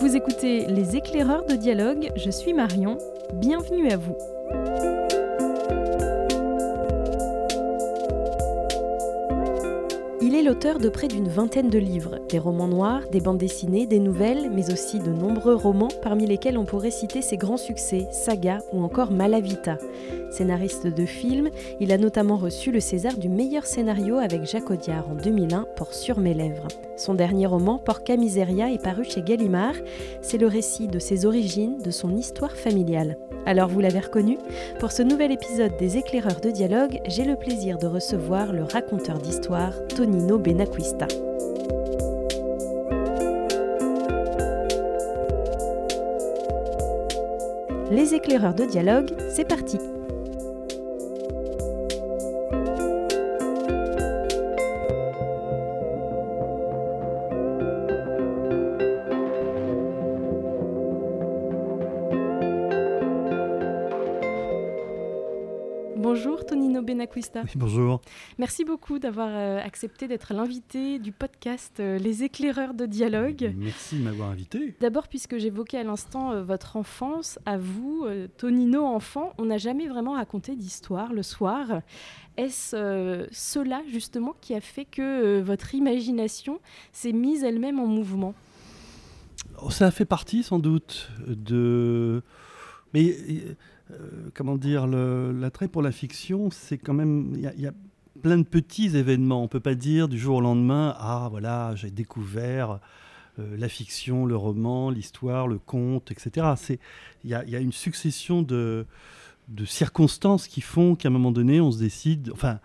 Vous écoutez Les éclaireurs de dialogue, je suis Marion, bienvenue à vous. Est l'auteur de près d'une vingtaine de livres, des romans noirs, des bandes dessinées, des nouvelles, mais aussi de nombreux romans parmi lesquels on pourrait citer ses grands succès, Saga ou encore Malavita. Scénariste de films, il a notamment reçu le César du meilleur scénario avec Jacques Audiard en 2001 pour Sur mes lèvres. Son dernier roman, Porca Miseria, est paru chez Gallimard. C'est le récit de ses origines, de son histoire familiale. Alors vous l'avez reconnu Pour ce nouvel épisode des éclaireurs de dialogue, j'ai le plaisir de recevoir le raconteur d'histoire Les éclaireurs de dialogue, c'est parti Bonjour Tonino Benacquista. bonjour. Merci beaucoup d'avoir euh, accepté d'être l'invité du podcast euh, Les éclaireurs de dialogue. Merci de m'avoir invité. D'abord, puisque j'évoquais à l'instant euh, votre enfance, à vous, Tonino enfant, on n'a jamais vraiment raconté d'histoire le soir. Est-ce cela justement qui a fait que votre imagination s'est mise elle-même en mouvement? Oh, Ça a fait partie sans doute de... Mais comment dire, l'attrait pour la fiction, c'est quand même, il y, a plein de petits événements. On peut pas dire du jour au lendemain, ah voilà, j'ai découvert euh, la fiction, le roman, l'histoire, le conte, etc. Il y, a, une succession de, de circonstances qui font qu'à un moment donné, on se décide, enfin,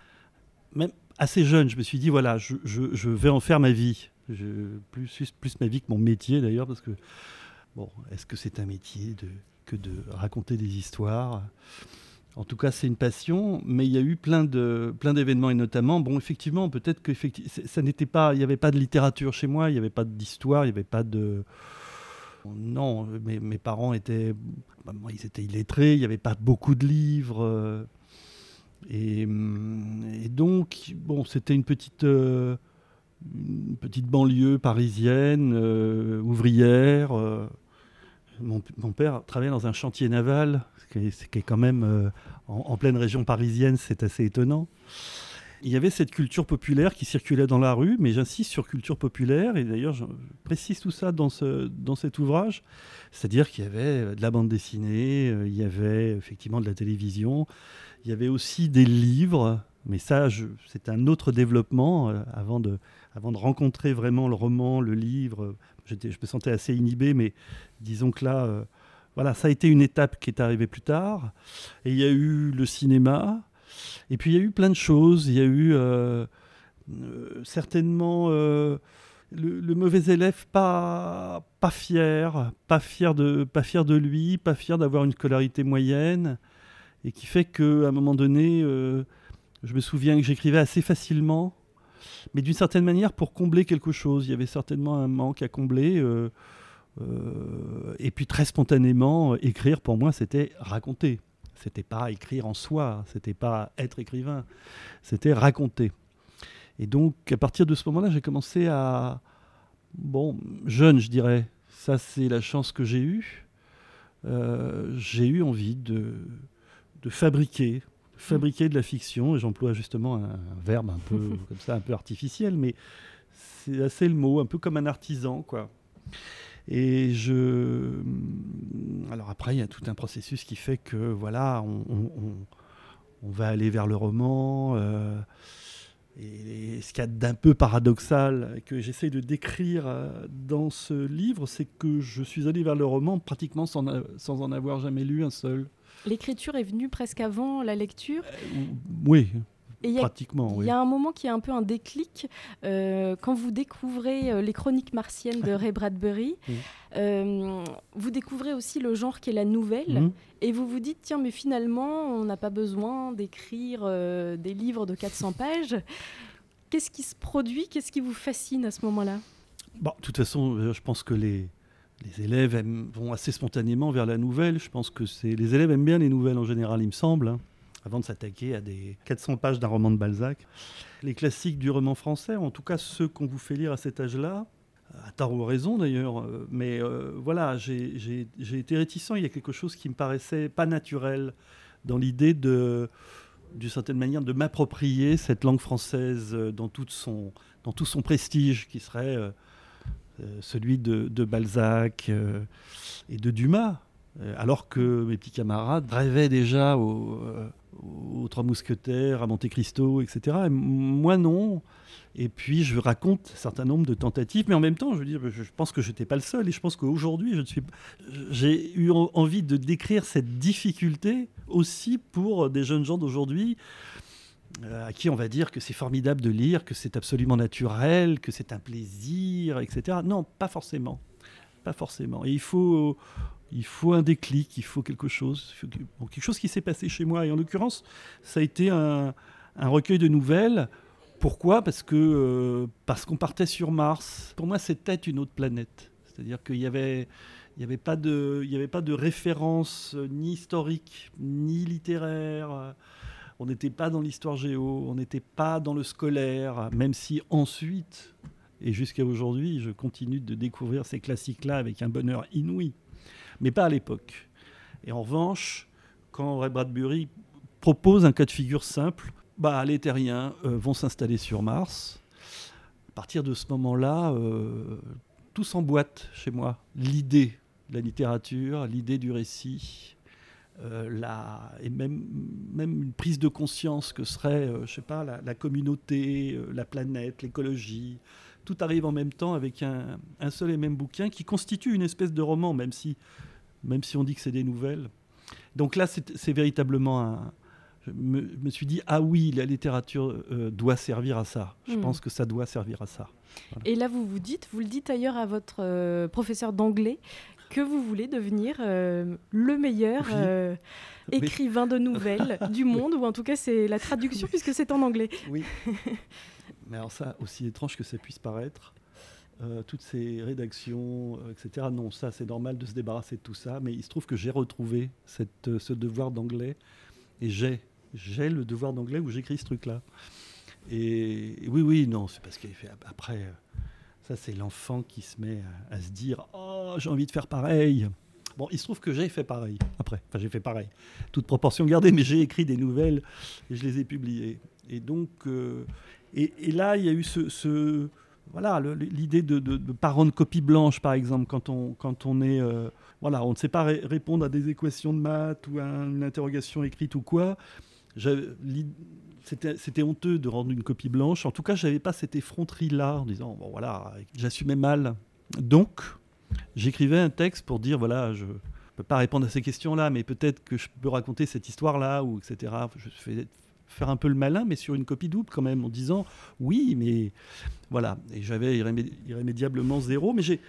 même assez jeune, je me suis dit, voilà, je, je, vais en faire ma vie. Plus, plus ma vie que mon métier d'ailleurs, parce que, bon, est-ce que c'est un métier de que de raconter des histoires. En tout cas, c'est une passion, mais il y a eu plein de plein d'événements et notamment, bon, effectivement, peut-être que ça n'était pas, il n'y avait pas de littérature chez moi, il n'y avait pas d'histoire, il n'y avait pas de non, mes, mes parents étaient, bah, ils étaient illettrés, il n'y avait pas beaucoup de livres. Euh, et, donc, bon, c'était une petite, euh, petite banlieue parisienne, euh, ouvrière. Mon, père travaillait dans un chantier naval, ce qui est, quand même euh, en, pleine région parisienne, c'est assez étonnant. Il y avait cette culture populaire qui circulait dans la rue, mais j'insiste sur culture populaire, et d'ailleurs je précise tout ça dans, ce, dans cet ouvrage, c'est-à-dire qu'il y avait euh, de la bande dessinée, euh, il y avait effectivement de la télévision, il y avait aussi des livres, mais ça c'est un autre développement de, avant de rencontrer vraiment le roman, le livre, je me sentais assez inhibé, mais disons que là, euh, voilà, ça a été une étape qui est arrivée plus tard. Et il y a eu le cinéma, et puis il y a eu plein de choses. Il y a eu euh, euh, certainement le, mauvais élève pas, fier, pas fier, de, pas fier de lui, pas fier d'avoir une scolarité moyenne, et qui fait qu'à un moment donné, je me souviens que j'écrivais assez facilement mais d'une certaine manière pour combler quelque chose. Il y avait certainement un manque à combler. Euh, euh, et puis très spontanément, écrire pour moi, c'était raconter. C'était pas écrire en soi, c'était pas être écrivain, c'était raconter. Et donc à partir de ce moment-là, j'ai commencé à, bon, jeune, je dirais. Ça, c'est la chance que j'ai eue. Euh, j'ai eu envie de fabriquer, fabriquer de la fiction, et j'emploie justement un, verbe un peu comme ça, un peu artificiel, mais c'est assez le mot, un peu comme un artisan, quoi. Et je. Alors après, il y a tout un processus qui fait que, voilà, on, on, va aller vers le roman. Euh, et ce qu'il y a d'un peu paradoxal que j'essaie de décrire euh, dans ce livre, c'est que je suis allé vers le roman pratiquement sans, sans en avoir jamais lu un seul. L'écriture est venue presque avant la lecture? Euh, Oui. Pratiquement, Il y a un moment qui est un peu un déclic euh, quand vous découvrez euh, les chroniques martiennes de Ray Bradbury. vous découvrez aussi le genre qui est la nouvelle mhm. et vous vous dites tiens mais finalement on n'a pas besoin d'écrire des livres de 400 pages. Qu'est-ce qui se produit? Qu'est-ce qui vous fascine à ce moment-là? Bon, de toute façon, je pense que les, les élèves vont assez spontanément vers la nouvelle. Je pense que c'est les élèves aiment bien les nouvelles en général, il me semble, hein, avant de s'attaquer à des 400 pages d'un roman de Balzac. Les classiques du roman français, en tout cas ceux qu'on vous fait lire à cet âge-là, euh, à tort ou raison d'ailleurs, mais voilà, j'ai été réticent. Il y a quelque chose qui me paraissait pas naturel dans l'idée de, d'une certaine manière, de m'approprier cette langue française dans, toute son, dans tout son prestige, qui serait celui de, Balzac et de Dumas. Alors que mes petits camarades rêvaient déjà aux, aux Trois Mousquetaires, à Monte Cristo, etc. moi non. Et puis je raconte un certain nombre de tentatives, mais en même temps, je veux dire, je pense que je n'étais pas le seul, et je pense qu'aujourd'hui, je suis, j'ai eu envie de décrire cette difficulté aussi pour des jeunes gens d'aujourd'hui, euh, à qui on va dire que c'est formidable de lire, que c'est absolument naturel, que c'est un plaisir, etc. Non, pas forcément, pas forcément. Et il faut il faut un déclic, il faut quelque chose, quelque chose qui s'est passé chez moi. Et en l'occurrence, ça a été un, recueil de nouvelles. Pourquoi? Parce que euh, parce qu'on partait sur Mars. Pour moi, c'était une autre planète. C'est-à-dire qu'il y avait il n'y avait, pas de, il y avait pas de référence euh, ni historique, ni littéraire. On n'était pas dans l'histoire géo, on n'était pas dans le scolaire, même si ensuite, et jusqu'à aujourd'hui, je continue de découvrir ces classiques-là avec un bonheur inouï mais pas à l'époque. Et en revanche, quand Ray Bradbury propose un cas de figure simple, bah, les terriens euh, vont s'installer sur Mars. À partir de ce moment-là, euh, tout s'emboîte chez moi. L'idée de la littérature, l'idée du récit, euh, la, et même, même une prise de conscience que serait, je sais pas, la, communauté, la planète, l'écologie. Tout arrive en même temps avec un, un, seul et même bouquin qui constitue une espèce de roman, même si même si on dit que c'est des nouvelles. Donc là, c'est véritablement un. Je me, suis dit, ah oui, la littérature euh, doit servir à ça. Je hmm. pense que ça doit servir à ça. Et là, vous vous dites, vous le dites ailleurs à votre euh, professeur d'anglais, que vous voulez devenir euh, le meilleur écrivain de nouvelles du monde, ou en tout cas, c'est la traduction puisque c'est en anglais. Oui. Mais alors ça, aussi étrange que ça puisse paraître, euh, toutes ces rédactions, euh, etc. Non, ça c'est normal de se débarrasser de tout ça, mais il se trouve que j'ai retrouvé euh, ce devoir d'anglais et j'ai, j'ai le devoir d'anglais où j'écris ce truc-là. Et, oui, oui, non, c'est parce qu'il fait après. ça c'est l'enfant qui se met à, se dire oh j'ai envie de faire pareil. Bon, il se trouve que j'ai fait pareil après. Enfin, j'ai fait pareil. Toute proportion gardée, mais j'ai écrit des nouvelles et je les ai publiées. Et donc, et, là, il y a eu ce voilà, l'idée de ne pas rendre copie blanche, par exemple, quand on, quand on est. Euh, voilà, on ne sait pas répondre à des équations de maths ou à une interrogation écrite ou quoi. C'était honteux de rendre une copie blanche. En tout cas, je n'avais pas cette effronterie-là en disant, bon voilà, j'assumais mal. Donc, j'écrivais un texte pour dire, voilà, je ne peux pas répondre à ces questions-là, mais peut-être que je peux raconter cette histoire-là, ou etc. Je fais, faire un peu le malin, mais sur une copie double quand même, en disant oui, mais voilà. Et j'avais irrémédiablement zéro, mais j'ai,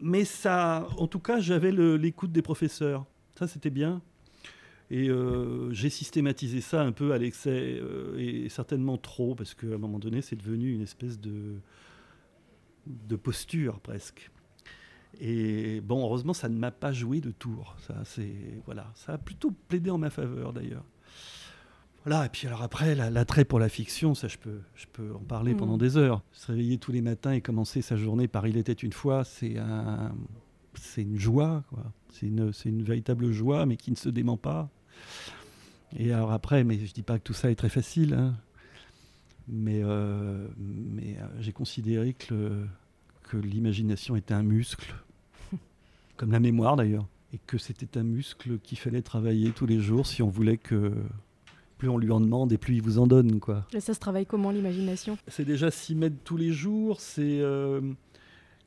mais ça, en tout cas, j'avais l'écoute des professeurs. Ça, c'était bien. Et euh, j'ai systématisé ça un peu à l'excès, euh, et certainement trop, parce qu'à un moment donné, c'est devenu une espèce de, de posture presque. Et bon, heureusement, ça ne m'a pas joué de tour. Ça, c'est voilà, ça a plutôt plaidé en ma faveur d'ailleurs. Voilà, et puis alors après, l'attrait pour la fiction, ça je peux, je peux en parler pendant mm. des heures. Se réveiller tous les matins et commencer sa journée par Il était une fois, c'est un, c'est une joie, quoi. C'est une, c'est une véritable joie, mais qui ne se dément pas. Et alors après, mais je dis pas que tout ça est très facile, hein. mais, euh, mais euh, j'ai considéré que, que l'imagination était un muscle, comme la mémoire d'ailleurs, et que c'était un muscle qu'il fallait travailler tous les jours si on voulait que plus on lui en demande et plus il vous en donne. Quoi. Et ça se travaille comment l'imagination? C'est déjà s'y mettre tous les jours, c'est... Euh,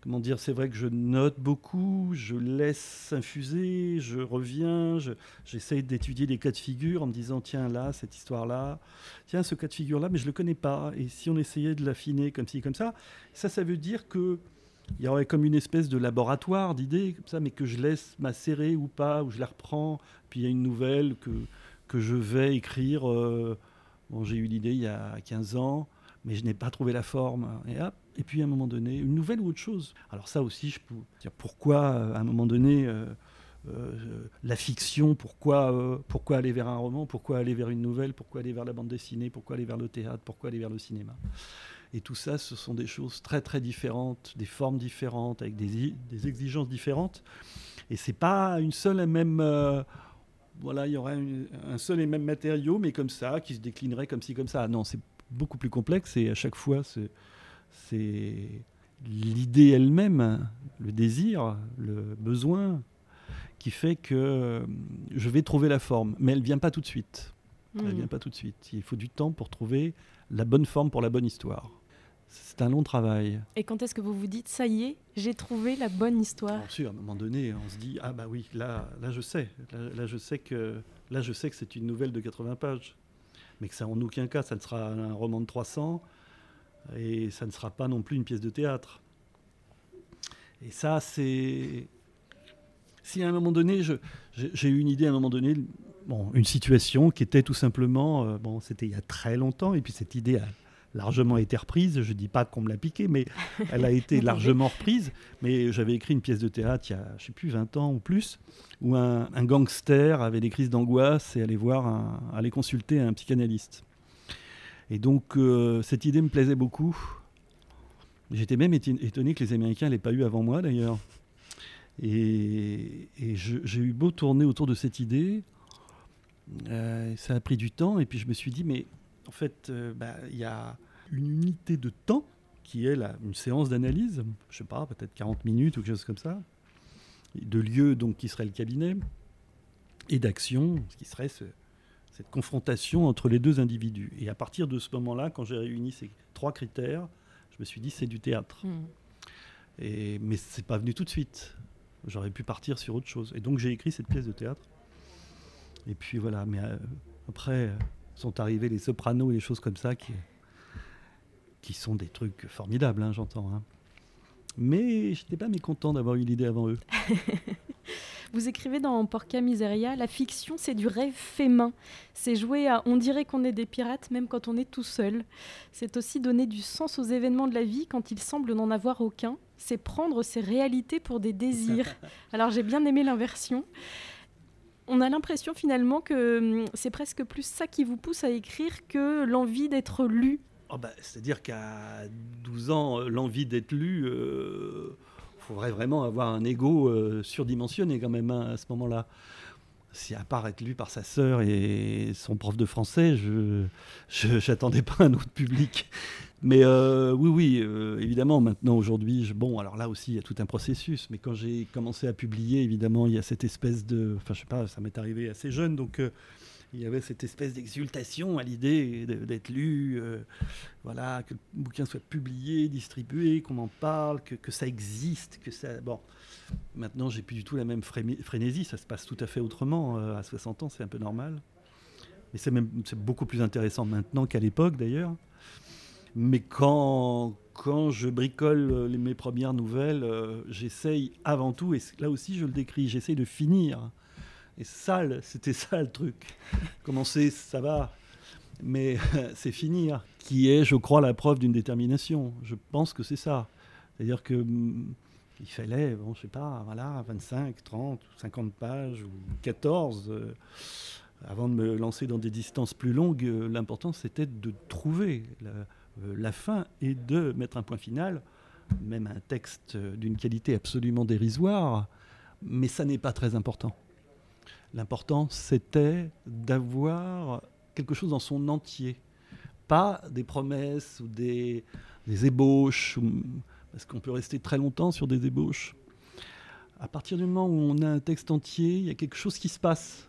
comment dire, c'est vrai que je note beaucoup, je laisse infuser, je reviens, j'essaye d'étudier des cas de figure en me disant tiens là, cette histoire-là, tiens ce cas de figure-là, mais je ne le connais pas. Et si on essayait de l'affiner comme ci, comme ça, ça, ça veut dire que il y aurait comme une espèce de laboratoire d'idées comme ça, mais que je laisse macérer ou pas, ou je la reprends, puis il y a une nouvelle que que je vais écrire. Euh, bon, j'ai eu l'idée il y a 15 ans, mais je n'ai pas trouvé la forme. Et, et puis à un moment donné, une nouvelle ou autre chose. Alors ça aussi, je peux dire pourquoi à un moment donné. Euh, euh, la fiction, pourquoi, pourquoi aller vers un roman, pourquoi aller vers une nouvelle, pourquoi aller vers la bande dessinée, pourquoi aller vers le théâtre, pourquoi aller vers le cinéma. Et tout ça, ce sont des choses très très différentes, des formes différentes, avec des, des exigences différentes. Et c'est pas une seule et même. Euh, voilà, il y aurait un seul et même matériau, mais comme ça, qui se déclinerait comme ci, comme ça. Non, c'est beaucoup plus complexe et à chaque fois, c'est l'idée elle-même, le désir, le besoin, qui fait que je vais trouver la forme, mais elle vient pas tout de suite. Elle Elle vient pas tout de suite. Il faut du temps pour trouver la bonne forme pour la bonne histoire. C'est un long travail. Et quand est-ce que vous vous dites, ça y est, j'ai trouvé la bonne histoire? Bien sûr, à un moment donné, on se dit, ah bah oui, là, là je sais. Là, je sais que, là, je sais que c'est une nouvelle de 80 pages. Mais que ça, en aucun cas, ça ne sera un roman de 300 et ça ne sera pas non plus une pièce de théâtre. Et ça, c'est. Si à un moment donné, j'ai eu une idée à un moment donné, bon, une situation qui était tout simplement, euh, bon, c'était il y a très longtemps, et puis cette idée a largement été reprise. Je ne dis pas qu'on me l'a piquée, mais elle a été largement reprise. Mais j'avais écrit une pièce de théâtre il y a, je sais plus, 20 ans ou plus, où un, gangster avait des crises d'angoisse et allait voir, un, allait consulter un psychanalyste. Et donc euh, cette idée me plaisait beaucoup. J'étais même étonné que les Américains ne l'aient pas eu avant moi d'ailleurs. Et, j'ai eu beau tourner autour de cette idée, euh, ça a pris du temps. Et puis je me suis dit, mais en fait, euh, bah, il y a une unité de temps qui est une séance d'analyse, je sais pas, peut-être 40 minutes ou quelque chose comme ça, de lieu donc qui serait le cabinet, et d'action, ce qui serait cette confrontation entre les deux individus. Et à partir de ce moment-là, quand j'ai réuni ces trois critères, je me suis dit c'est du théâtre. Hmm. Et, mais c'est pas venu tout de suite. J'aurais pu partir sur autre chose. Et donc j'ai écrit cette pièce de théâtre. Et puis voilà, mais euh, après, euh, sont arrivés les sopranos et les choses comme ça qui, qui sont des trucs formidables, hein, j'entends. Hein. Mais je n'étais pas mécontent d'avoir eu l'idée avant eux. Vous écrivez dans Porca Miseria, la fiction, c'est du rêve fait main. C'est jouer à on dirait qu'on est des pirates même quand on est tout seul. C'est aussi donner du sens aux événements de la vie quand il semble n'en avoir aucun. C'est prendre ses réalités pour des désirs. Alors j'ai bien aimé l'inversion on a l'impression finalement que hum, c'est presque plus ça qui vous pousse à écrire que l'envie d'être lu. Oh bah, C'est-à-dire qu'à 12 ans, euh, l'envie d'être lu, il euh, faudrait vraiment avoir un ego euh, surdimensionné quand même hein, à ce moment-là. Si à part être lu par sa sœur et son prof de français, je n'attendais pas un autre public. Mais euh, oui, oui, euh, évidemment, maintenant, aujourd'hui, bon, alors là aussi, il y a tout un processus, mais quand j'ai commencé à publier, évidemment, il y a cette espèce de. Enfin, je sais pas, ça m'est arrivé assez jeune, donc euh, il y avait cette espèce d'exultation à l'idée d'être lu, voilà, que le bouquin soit publié, distribué, qu'on en parle, que, que, ça existe, que ça. Bon, maintenant, j'ai plus du tout la même frénésie, ça se passe tout à fait autrement. à 60 ans, c'est un peu normal. Mais c'est même beaucoup plus intéressant maintenant qu'à l'époque, d'ailleurs. Mais quand, quand je bricole euh, mes premières nouvelles, euh, j'essaye avant tout, et là aussi je le décris, j'essaye de finir. Et sale, c'était ça le truc. Commencer, ça va, mais c'est finir, qui est, je crois, la preuve d'une détermination. Je pense que c'est ça. C'est-à-dire que mm, il fallait, bon, je sais pas, voilà, 25, 30, 50 pages ou 14. Euh, avant de me lancer dans des distances plus longues, l'important c'était de trouver la, euh, la fin et de mettre un point final, même un texte d'une qualité absolument dérisoire, mais ça n'est pas très important. L'important, c'était d'avoir quelque chose dans son entier, pas des promesses ou des, ébauches, parce qu'on peut rester très longtemps sur des ébauches. À partir du moment où on a un texte entier, il y a quelque chose qui se passe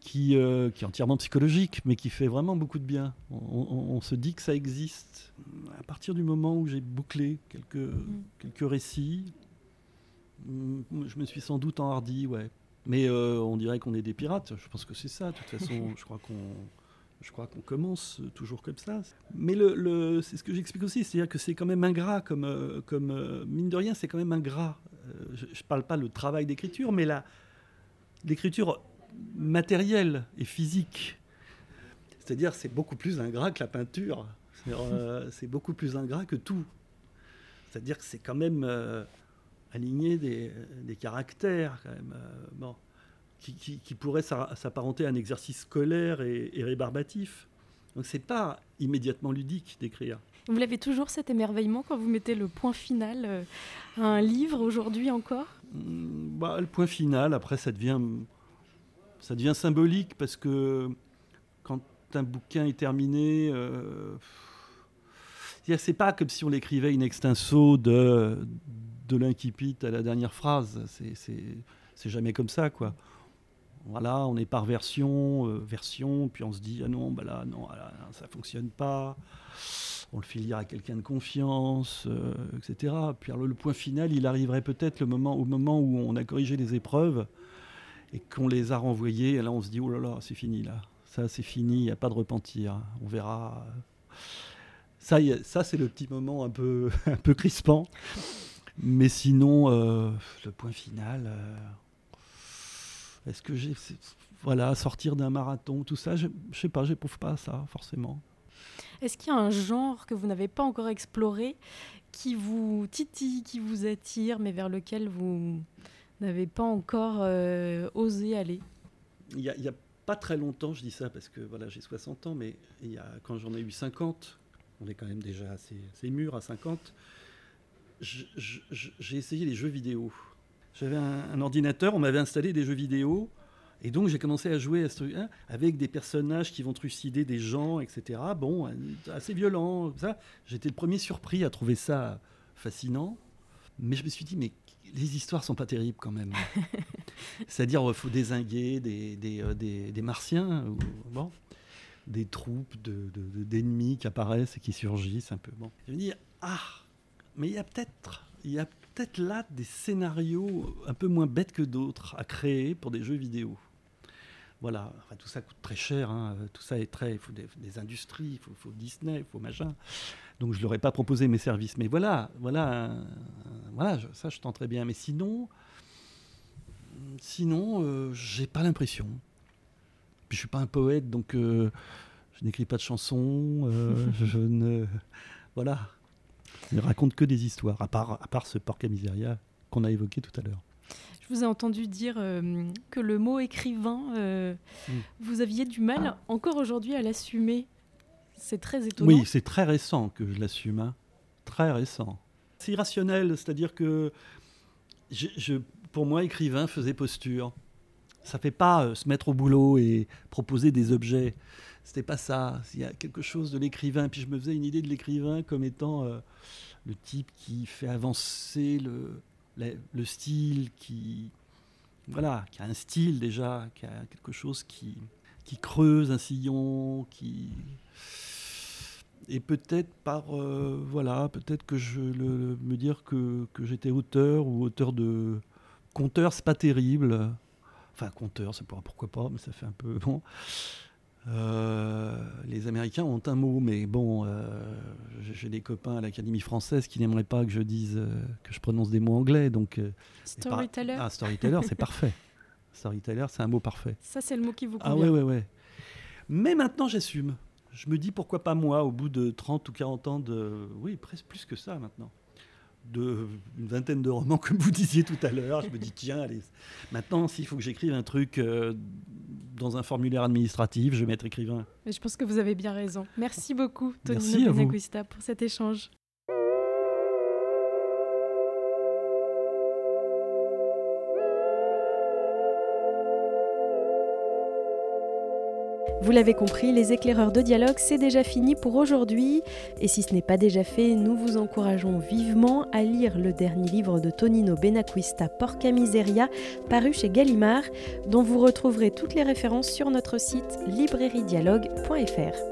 qui, euh, qui, est entièrement psychologique, mais qui fait vraiment beaucoup de bien. On, se dit que ça existe. À partir du moment où j'ai bouclé quelques, mm. quelques récits, mm, je me suis sans doute enhardi, ouais. Mais euh, on dirait qu'on est des pirates. Je pense que c'est ça. De toute façon, je crois qu'on je crois qu'on commence toujours comme ça. Mais le, c'est ce que j'explique aussi, c'est-à-dire que c'est quand même ingrat, comme, euh, comme mine de rien, c'est quand même ingrat. je ne parle pas le travail d'écriture, mais l'écriture matériel et physique. C'est-à-dire, c'est beaucoup plus ingrat que la peinture. Euh, c'est beaucoup plus ingrat que tout. C'est-à-dire que c'est quand même euh, aligner des, caractères, quand même, euh, bon, qui, qui, pourraient s'apparenter à un exercice scolaire et, et rébarbatif. Donc, c'est pas immédiatement ludique d'écrire. Vous l'avez toujours cet émerveillement quand vous mettez le point final euh, à un livre aujourd'hui encore? Mm, bah, Le point final, après, ça devient, ça devient symbolique parce que quand un bouquin est terminé, euh, c'est pas comme si on l'écrivait in extenso de, de l'incipit à la dernière phrase. C'est jamais comme ça, quoi. Voilà, on est par version, euh, version, puis on se dit ah non, bah là, non, ah ça fonctionne pas. On le fait lire à quelqu'un de confiance, euh, etc. Puis le point final, il arriverait peut-être au moment où on a corrigé les épreuves et qu'on les a renvoyées. Et là, on se dit oh là là, c'est fini là. Ça, c'est fini, il n'y a pas de repentir. On verra. Ça, c'est le petit moment un peu, un peu crispant. Mais sinon, euh, le point final. Est-ce que j'ai. Voilà, sortir d'un marathon, tout ça, je ne sais pas, j'éprouve pas ça, forcément. Est-ce qu'il y a un genre que vous n'avez pas encore exploré qui vous titille, qui vous attire, mais vers lequel vous n'avez pas encore euh, osé aller? Il n'y a, pas très longtemps, je dis ça parce que voilà, j'ai 60 ans, mais il y a, quand j'en ai eu 50, on est quand même déjà assez, assez mûr à 50, j'ai essayé les jeux vidéo. J'avais un, ordinateur, on m'avait installé des jeux vidéo. Et donc j'ai commencé à jouer à ce hein, avec des personnages qui vont trucider des gens, etc. Bon, assez violent, ça. J'étais le premier surpris à trouver ça fascinant. Mais je me suis dit, mais les histoires sont pas terribles quand même. C'est-à-dire, il faut désinguer des, des, euh, des, des martiens, ou, bon, des troupes d'ennemis de, qui apparaissent et qui surgissent un peu. Bon. Je me dis, ah, mais il y a peut-être il y a peut-être là des scénarios un peu moins bêtes que d'autres à créer pour des jeux vidéo. Voilà, enfin, tout ça coûte très cher, hein. tout ça est très. Il faut des, industries, il faut, Disney, il faut machin. Donc je ne leur ai pas proposé mes services. Mais voilà, voilà, voilà ça je très bien. Mais sinon, sinon euh, j'ai pas l'impression. Puis je suis pas un poète, donc euh, je n'écris pas de chansons, euh, je ne. Voilà. Il raconte que des histoires, à part, à part ce porca miseria qu'on a évoqué tout à l'heure. Je vous ai entendu dire euh, que le mot écrivain, euh, mm. vous aviez du mal encore aujourd'hui à l'assumer. C'est très étonnant. Oui, c'est très récent que je l'assume. Hein. Très récent. C'est irrationnel, c'est-à-dire que je, pour moi, écrivain faisait posture. Ça fait pas euh, se mettre au boulot et proposer des objets. C'était pas ça. Il y a quelque chose de l'écrivain. Puis je me faisais une idée de l'écrivain comme étant euh, le type qui fait avancer le, le, style, qui voilà, qui a un style déjà, qui a quelque chose qui, qui creuse un sillon, qui et peut-être par euh, voilà, peut-être que je le, me dire que, que j'étais auteur ou auteur de conteur, c'est pas terrible. Enfin, conteur, c'est pas pourquoi pas, mais ça fait un peu bon. Euh, les Américains ont un mot, mais bon, euh, j'ai des copains à l'Académie française qui n'aimeraient pas que je dise, euh, que je prononce des mots anglais. Donc, storyteller. Ah, storyteller, c'est parfait. Storyteller, c'est un mot parfait. Ça, c'est le mot qui vous convient. Ah ouais, ouais, ouais. Mais maintenant, j'assume. Je me dis pourquoi pas moi, au bout de 30 ou 40 ans de. Oui, presque plus que ça maintenant de une vingtaine de romans, comme vous disiez tout à l'heure. Je me dis, tiens, allez, maintenant, s'il faut que j'écrive un truc euh, dans un formulaire administratif, je vais mettre écrivain. Mais je pense que vous avez bien raison. Merci beaucoup, Tony Benaguista, pour cet échange. Vous l'avez compris, les éclaireurs de dialogue, c'est déjà fini pour aujourd'hui. Et si ce n'est pas déjà fait, nous vous encourageons vivement à lire le dernier livre de Tonino Benacquista, Porca Miseria, paru chez Gallimard, dont vous retrouverez toutes les références sur notre site librairiedialogue.fr.